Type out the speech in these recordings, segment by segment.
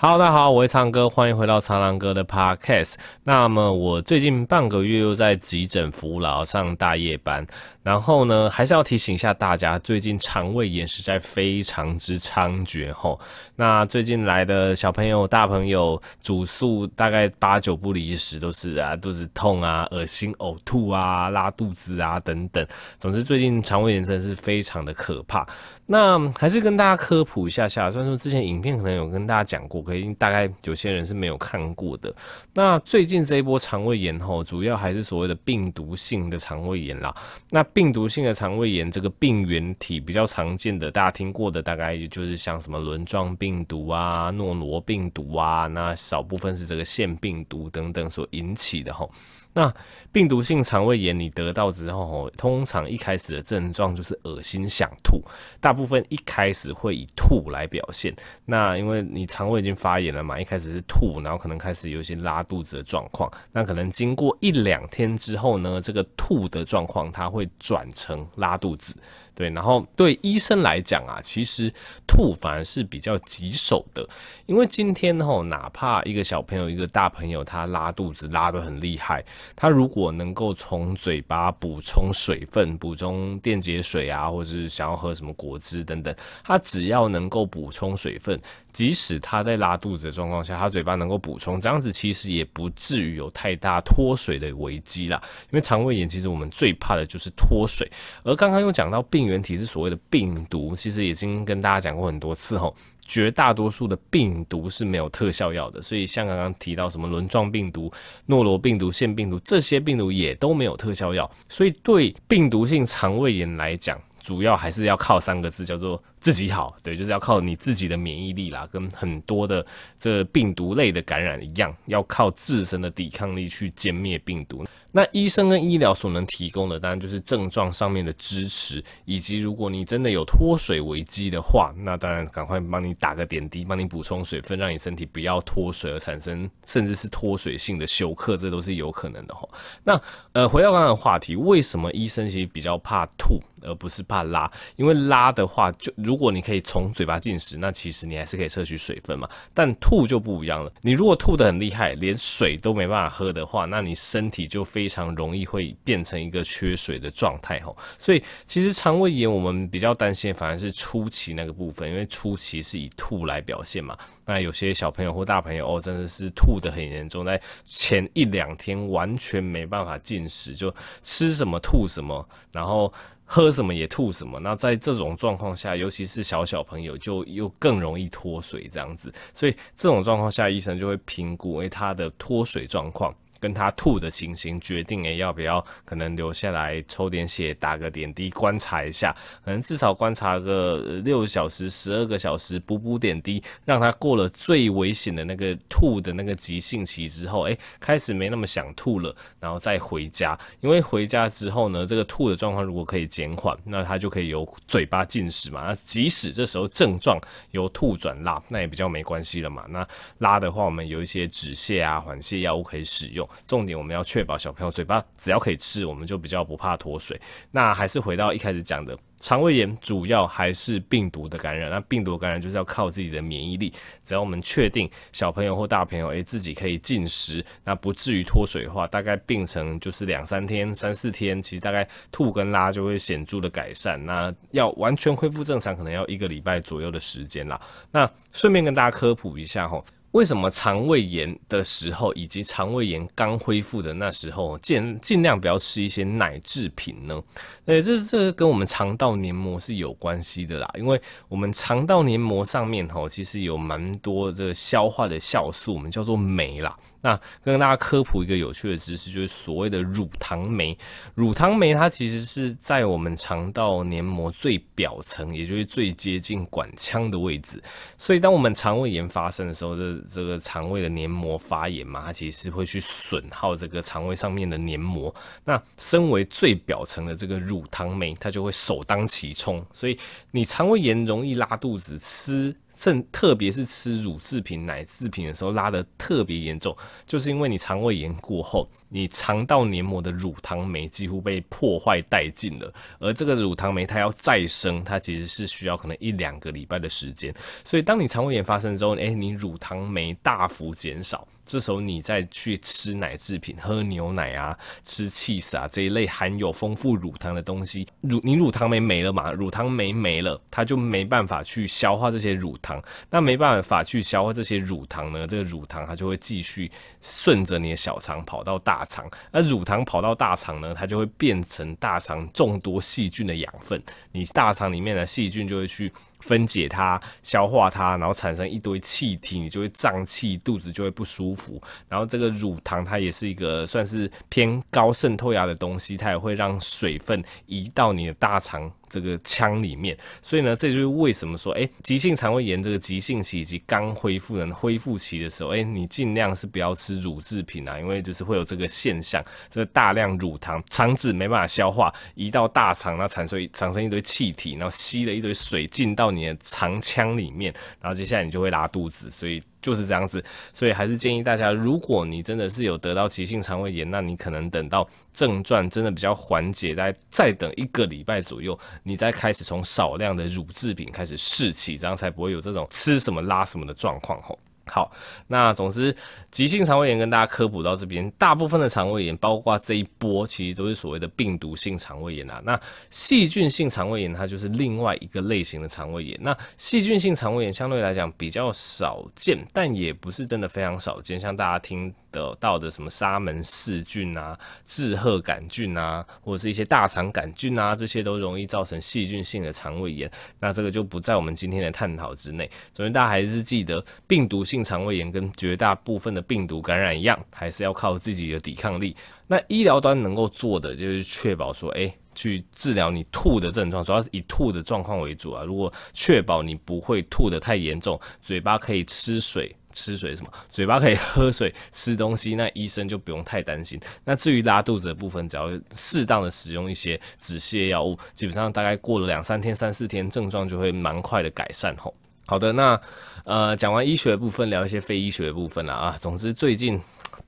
好大家好，我是苍哥，欢迎回到苍狼哥的 Podcast。那么我最近半个月又在急诊服务，上大夜班。然后呢，还是要提醒一下大家，最近肠胃炎实在非常之猖獗吼。那最近来的小朋友、大朋友，主诉大概八九不离十，都是啊肚子痛啊、恶心、呕吐啊、拉肚子啊等等。总之，最近肠胃炎真的是非常的可怕。那还是跟大家科普一下下，虽然说之前影片可能有跟大家讲过，可是大概有些人是没有看过的。那最近这一波肠胃炎吼，主要还是所谓的病毒性的肠胃炎啦。那病毒性的肠胃炎这个病原体比较常见的，大家听过的大概就是像什么轮状病毒啊、诺罗病毒啊，那少部分是这个腺病毒等等所引起的吼。那病毒性肠胃炎你得到之后，通常一开始的症状就是恶心想吐，大部分一开始会以吐来表现。那因为你肠胃已经发炎了嘛，一开始是吐，然后可能开始有一些拉肚子的状况。那可能经过一两天之后呢，这个吐的状况它会转成拉肚子。对，然后对医生来讲啊，其实吐反而是比较棘手的，因为今天吼，哪怕一个小朋友、一个大朋友，他拉肚子拉得很厉害，他如果能够从嘴巴补充水分、补充电解水啊，或者是想要喝什么果汁等等，他只要能够补充水分。即使他在拉肚子的状况下，他嘴巴能够补充，这样子其实也不至于有太大脱水的危机啦。因为肠胃炎其实我们最怕的就是脱水，而刚刚又讲到病原体是所谓的病毒，其实已经跟大家讲过很多次吼，绝大多数的病毒是没有特效药的，所以像刚刚提到什么轮状病毒、诺罗病毒、腺病毒这些病毒也都没有特效药，所以对病毒性肠胃炎来讲，主要还是要靠三个字，叫做自己好。对，就是要靠你自己的免疫力啦，跟很多的这病毒类的感染一样，要靠自身的抵抗力去歼灭病毒。那医生跟医疗所能提供的，当然就是症状上面的支持，以及如果你真的有脱水危机的话，那当然赶快帮你打个点滴，帮你补充水分，让你身体不要脱水而产生甚至是脱水性的休克，这都是有可能的哈。那呃，回到刚刚的话题，为什么医生其实比较怕吐？而不是怕拉，因为拉的话，就如果你可以从嘴巴进食，那其实你还是可以摄取水分嘛。但吐就不一样了，你如果吐得很厉害，连水都没办法喝的话，那你身体就非常容易会变成一个缺水的状态吼。所以其实肠胃炎我们比较担心反而是初期那个部分，因为初期是以吐来表现嘛。那有些小朋友或大朋友哦，真的是吐得很严重，在前一两天完全没办法进食，就吃什么吐什么，然后。喝什么也吐什么，那在这种状况下，尤其是小小朋友，就又更容易脱水这样子，所以这种状况下，医生就会评估为他的脱水状况。跟他吐的情形决定诶，要不要可能留下来抽点血，打个点滴观察一下，可能至少观察个六小时、十二个小时，补补点滴，让他过了最危险的那个吐的那个急性期之后，诶，开始没那么想吐了，然后再回家。因为回家之后呢，这个吐的状况如果可以减缓，那他就可以由嘴巴进食嘛。那即使这时候症状由吐转拉，那也比较没关系了嘛。那拉的话，我们有一些止泻啊、缓泻药物可以使用。重点我们要确保小朋友嘴巴只要可以吃，我们就比较不怕脱水。那还是回到一开始讲的，肠胃炎主要还是病毒的感染。那病毒感染就是要靠自己的免疫力。只要我们确定小朋友或大朋友诶自己可以进食，那不至于脱水的话，大概病程就是两三天、三四天，其实大概吐跟拉就会显著的改善。那要完全恢复正常，可能要一个礼拜左右的时间啦。那顺便跟大家科普一下吼。为什么肠胃炎的时候，以及肠胃炎刚恢复的那时候，尽尽量不要吃一些奶制品呢？呃，这这跟我们肠道黏膜是有关系的啦。因为我们肠道黏膜上面吼，其实有蛮多这个消化的酵素，我们叫做酶啦。那跟大家科普一个有趣的知识，就是所谓的乳糖酶。乳糖酶它其实是在我们肠道黏膜最表层，也就是最接近管腔的位置。所以当我们肠胃炎发生的时候，这这个肠胃的黏膜发炎嘛，它其实是会去损耗这个肠胃上面的黏膜。那身为最表层的这个乳糖酶，它就会首当其冲。所以你肠胃炎容易拉肚子，吃。甚特别是吃乳制品、奶制品的时候拉得特别严重，就是因为你肠胃炎过后。你肠道黏膜的乳糖酶几乎被破坏殆尽了，而这个乳糖酶它要再生，它其实是需要可能一两个礼拜的时间。所以当你肠胃炎发生之后，诶，你乳糖酶大幅减少，这时候你再去吃奶制品、喝牛奶啊、吃 cheese 啊这一类含有丰富乳糖的东西，乳你乳糖酶没了嘛？乳糖酶没了，它就没办法去消化这些乳糖，那没办法去消化这些乳糖呢？这个乳糖它就会继续顺着你的小肠跑到大。肠，而乳糖跑到大肠呢，它就会变成大肠众多细菌的养分，你大肠里面的细菌就会去。分解它、消化它，然后产生一堆气体，你就会胀气，肚子就会不舒服。然后这个乳糖它也是一个算是偏高渗透压的东西，它也会让水分移到你的大肠这个腔里面。所以呢，这就是为什么说，哎，急性肠胃炎这个急性期以及刚恢复的恢复期的时候，哎，你尽量是不要吃乳制品啊，因为就是会有这个现象，这个大量乳糖肠子没办法消化，移到大肠，那产生产生一堆气体，然后吸了一堆水进到。你的肠腔里面，然后接下来你就会拉肚子，所以就是这样子。所以还是建议大家，如果你真的是有得到急性肠胃炎，那你可能等到症状真的比较缓解，再再等一个礼拜左右，你再开始从少量的乳制品开始试起，这样才不会有这种吃什么拉什么的状况吼。好，那总之，急性肠胃炎跟大家科普到这边，大部分的肠胃炎，包括这一波，其实都是所谓的病毒性肠胃炎啊。那细菌性肠胃炎，它就是另外一个类型的肠胃炎。那细菌性肠胃炎相对来讲比较少见，但也不是真的非常少见，像大家听。得到的什么沙门氏菌啊、志贺杆菌啊，或者是一些大肠杆菌啊，这些都容易造成细菌性的肠胃炎。那这个就不在我们今天的探讨之内。总之，大家还是记得，病毒性肠胃炎跟绝大部分的病毒感染一样，还是要靠自己的抵抗力。那医疗端能够做的，就是确保说，哎，去治疗你吐的症状，主要是以吐的状况为主啊。如果确保你不会吐得太严重，嘴巴可以吃水。吃水什么？嘴巴可以喝水、吃东西，那医生就不用太担心。那至于拉肚子的部分，只要适当的使用一些止泻药物，基本上大概过了两三天、三四天，症状就会蛮快的改善吼。好的，那呃讲完医学部分，聊一些非医学的部分了啊。总之最近。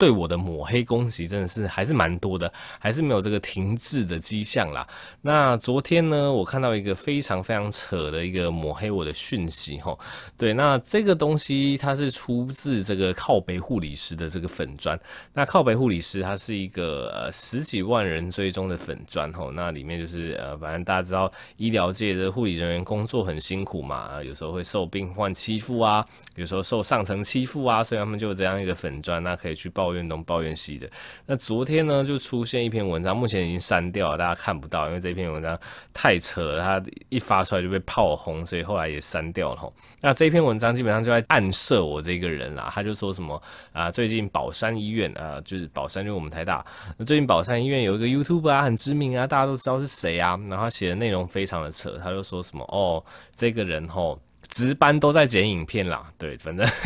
对我的抹黑攻击真的是还是蛮多的，还是没有这个停滞的迹象啦。那昨天呢，我看到一个非常非常扯的一个抹黑我的讯息吼，对，那这个东西它是出自这个靠北护理师的这个粉砖。那靠北护理师它是一个呃十几万人追踪的粉砖吼，那里面就是呃反正大家知道医疗界的护理人员工作很辛苦嘛，有时候会受病患欺负啊，有时候受上层欺负啊，所以他们就有这样一个粉砖，那可以去报。抱怨东抱怨西的，那昨天呢就出现一篇文章，目前已经删掉了，大家看不到，因为这篇文章太扯了，它一发出来就被炮轰，所以后来也删掉了吼。那这篇文章基本上就在暗射我这个人啦，他就说什么啊，最近宝山医院啊，就是宝山就是我们台大，那最近宝山医院有一个 YouTube 啊，很知名啊，大家都知道是谁啊，然后写的内容非常的扯，他就说什么哦，这个人吼。值班都在剪影片啦，对，反正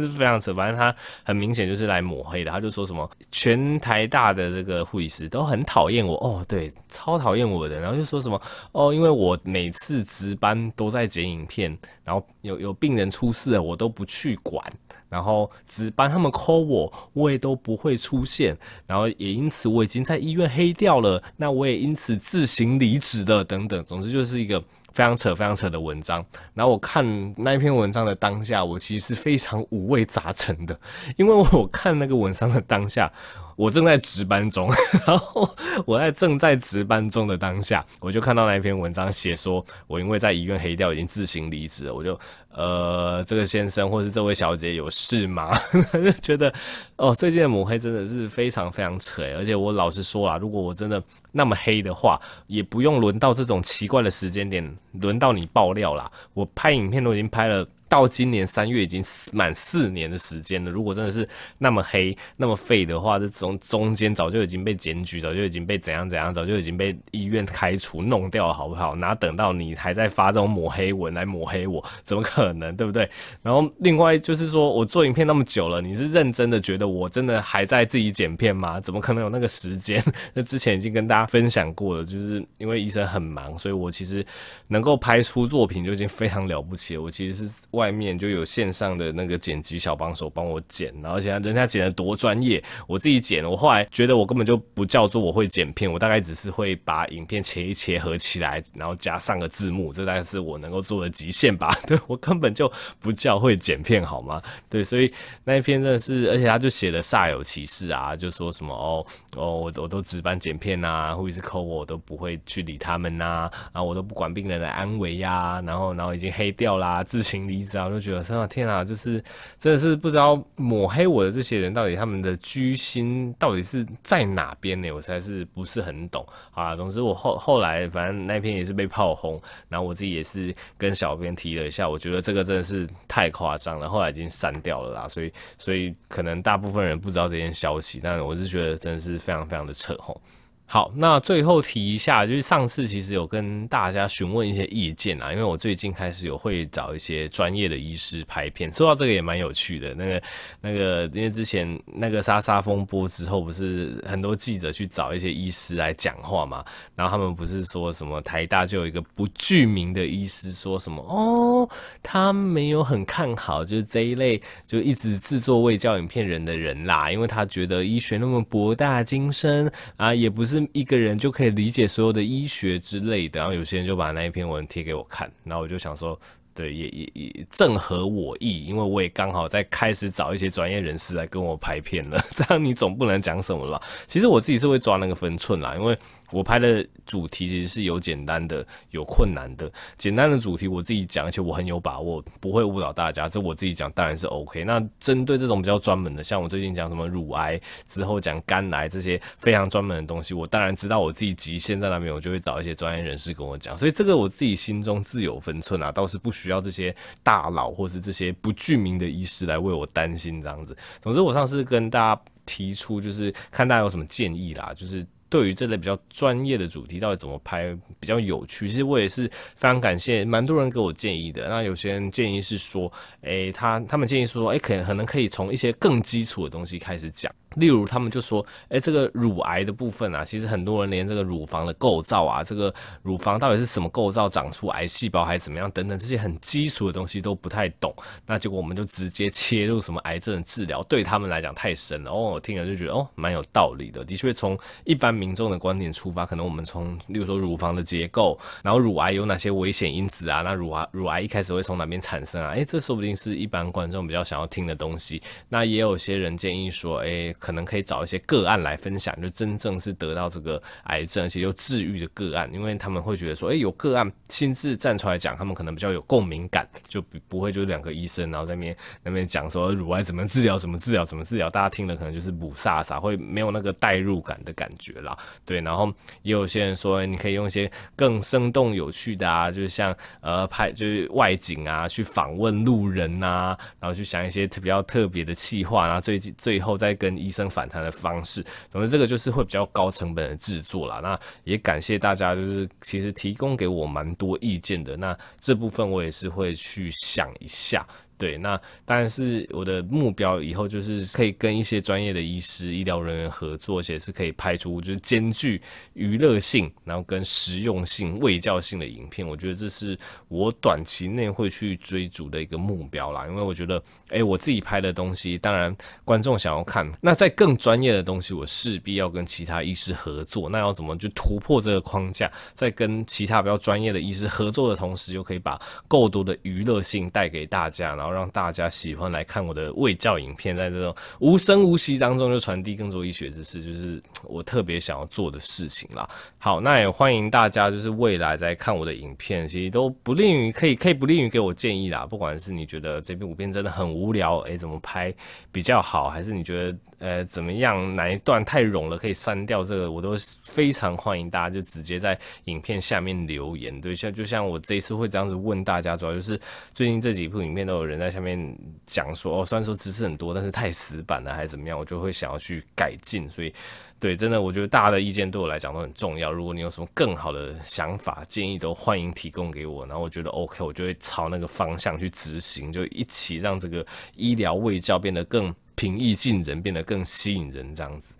是非常扯。反正他很明显就是来抹黑的，他就说什么全台大的这个护理师都很讨厌我哦，对，超讨厌我的。然后就说什么哦，因为我每次值班都在剪影片，然后有有病人出事了，我都不去管，然后值班他们扣我，我也都不会出现，然后也因此我已经在医院黑掉了，那我也因此自行离职了，等等。总之就是一个。非常扯，非常扯的文章。然后我看那一篇文章的当下，我其实是非常五味杂陈的，因为我看那个文章的当下，我正在值班中，然后我在正在值班中的当下，我就看到那一篇文章写说，我因为在医院黑掉，已经自行离职了，我就。呃，这个先生或是这位小姐有事吗？就觉得哦，最近的抹黑真的是非常非常扯，而且我老实说啦，如果我真的那么黑的话，也不用轮到这种奇怪的时间点，轮到你爆料啦。我拍影片都已经拍了。到今年三月已经满四年的时间了。如果真的是那么黑、那么废的话，这中中间早就已经被检举，早就已经被怎样怎样，早就已经被医院开除、弄掉，好不好？哪等到你还在发这种抹黑文来抹黑我？怎么可能，对不对？然后另外就是说我做影片那么久了，你是认真的觉得我真的还在自己剪片吗？怎么可能有那个时间？那之前已经跟大家分享过了，就是因为医生很忙，所以我其实能够拍出作品就已经非常了不起了。我其实是外。外面就有线上的那个剪辑小帮手帮我剪，然后而且人家剪得多专业，我自己剪，我后来觉得我根本就不叫做我会剪片，我大概只是会把影片切一切合起来，然后加上个字幕，这大概是我能够做的极限吧。对，我根本就不叫会剪片，好吗？对，所以那一篇真的是，而且他就写的煞有其事啊，就说什么哦哦，我我都值班剪片呐，或者是 call 我，我都不会去理他们呐，啊，我都不管病人的安危呀、然后然后已经黑掉啦，自行离职啊，我就觉得天啊天啊，就是真的是不知道抹黑我的这些人到底他们的居心到底是在哪边呢？我实在是不是很懂啊。总之我后后来反正那篇也是被炮轰，然后我自己也是跟小编提了一下，我觉得这个真的是太夸张了，后来已经删掉了啦。所以所以可能大部分人不知道这件消息，但我是觉得真的是非常非常的扯吼。好，那最后提一下，就是上次其实有跟大家询问一些意见啊，因为我最近开始有会找一些专业的医师拍片，说到这个也蛮有趣的。那个那个，因为之前那个莎莎风波之后，不是很多记者去找一些医师来讲话嘛，然后他们不是说什么台大就有一个不具名的医师说什么哦，他没有很看好就是这一类就一直制作卫教影片人的人啦，因为他觉得医学那么博大精深啊，也不是。一个人就可以理解所有的医学之类的，然后有些人就把那一篇文贴给我看，然后我就想说，对，也也也正合我意，因为我也刚好在开始找一些专业人士来跟我拍片了，这样你总不能讲什么吧？其实我自己是会抓那个分寸啦，因为。我拍的主题其实是有简单的，有困难的。简单的主题我自己讲，而且我很有把握，不会误导大家。这我自己讲当然是 OK。那针对这种比较专门的，像我最近讲什么乳癌，之后讲肝癌这些非常专门的东西，我当然知道我自己极限在那边，我就会找一些专业人士跟我讲。所以这个我自己心中自有分寸啊，倒是不需要这些大佬或是这些不具名的医师来为我担心这样子。总之，我上次跟大家提出，就是看大家有什么建议啦，就是。对于这类比较专业的主题，到底怎么拍比较有趣？其实我也是非常感谢，蛮多人给我建议的。那有些人建议是说，诶，他他们建议说，诶，可能可能可以从一些更基础的东西开始讲。例如，他们就说，哎，这个乳癌的部分啊，其实很多人连这个乳房的构造啊，这个乳房到底是什么构造，长出癌细胞还是怎么样等等这些很基础的东西都不太懂。那结果我们就直接切入什么癌症的治疗，对他们来讲太深了。哦，我听了就觉得哦，蛮有道理的。的确，从一般民众的观点出发，可能我们从例如说乳房的结构，然后乳癌有哪些危险因子啊？那乳癌乳癌一开始会从哪边产生啊？哎，这说不定是一般观众比较想要听的东西。那也有些人建议说，哎。可能可以找一些个案来分享，就真正是得到这个癌症而且又治愈的个案，因为他们会觉得说，诶，有个案亲自站出来讲，他们可能比较有共鸣感，就不不会就两个医生然后在那边那边讲说乳癌怎么治疗，怎么治疗，怎么治疗，大家听了可能就是雾煞煞，会没有那个代入感的感觉啦。对，然后也有些人说，你可以用一些更生动有趣的啊，就是像呃拍就是外景啊，去访问路人啊，然后去想一些比较特别的气话，然后最最后再跟医正反弹的方式，总之这个就是会比较高成本的制作啦。那也感谢大家，就是其实提供给我蛮多意见的。那这部分我也是会去想一下。对，那当然是我的目标，以后就是可以跟一些专业的医师、医疗人员合作，而且是可以拍出就是兼具娱乐性，然后跟实用性、卫教性的影片。我觉得这是我短期内会去追逐的一个目标啦。因为我觉得，哎，我自己拍的东西，当然观众想要看，那在更专业的东西，我势必要跟其他医师合作。那要怎么去突破这个框架，在跟其他比较专业的医师合作的同时，又可以把够多的娱乐性带给大家，然然后让大家喜欢来看我的卫教影片，在这种无声无息当中就传递更多医学知识，就是 我特别想要做的事情啦。好，那也欢迎大家，就是未来在看我的影片，其实都不吝于可以可以不吝于给我建议啦。不管是你觉得这部影片真的很无聊，诶，怎么拍比较好，还是你觉得呃怎么样哪一段太冗了可以删掉，这个我都非常欢迎大家就直接在影片下面留言。对，像就像我这一次会这样子问大家，主要就是最近这几部影片都有人。在下面讲说哦，虽然说知识很多，但是太死板了还是怎么样，我就会想要去改进。所以，对，真的，我觉得大家的意见对我来讲都很重要。如果你有什么更好的想法建议，都欢迎提供给我。然后我觉得 OK，我就会朝那个方向去执行，就一起让这个医疗卫教变得更平易近人，变得更吸引人，这样子。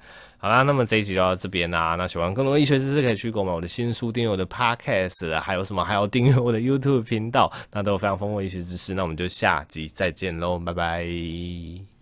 好啦，那么这一集就到这边啦。那喜欢更多医学知识，可以去购买我的新书，订阅我的 Podcast，还有什么还要订阅我的 YouTube 频道，那都有非常丰富的医学知识。那我们就下集再见喽，拜拜。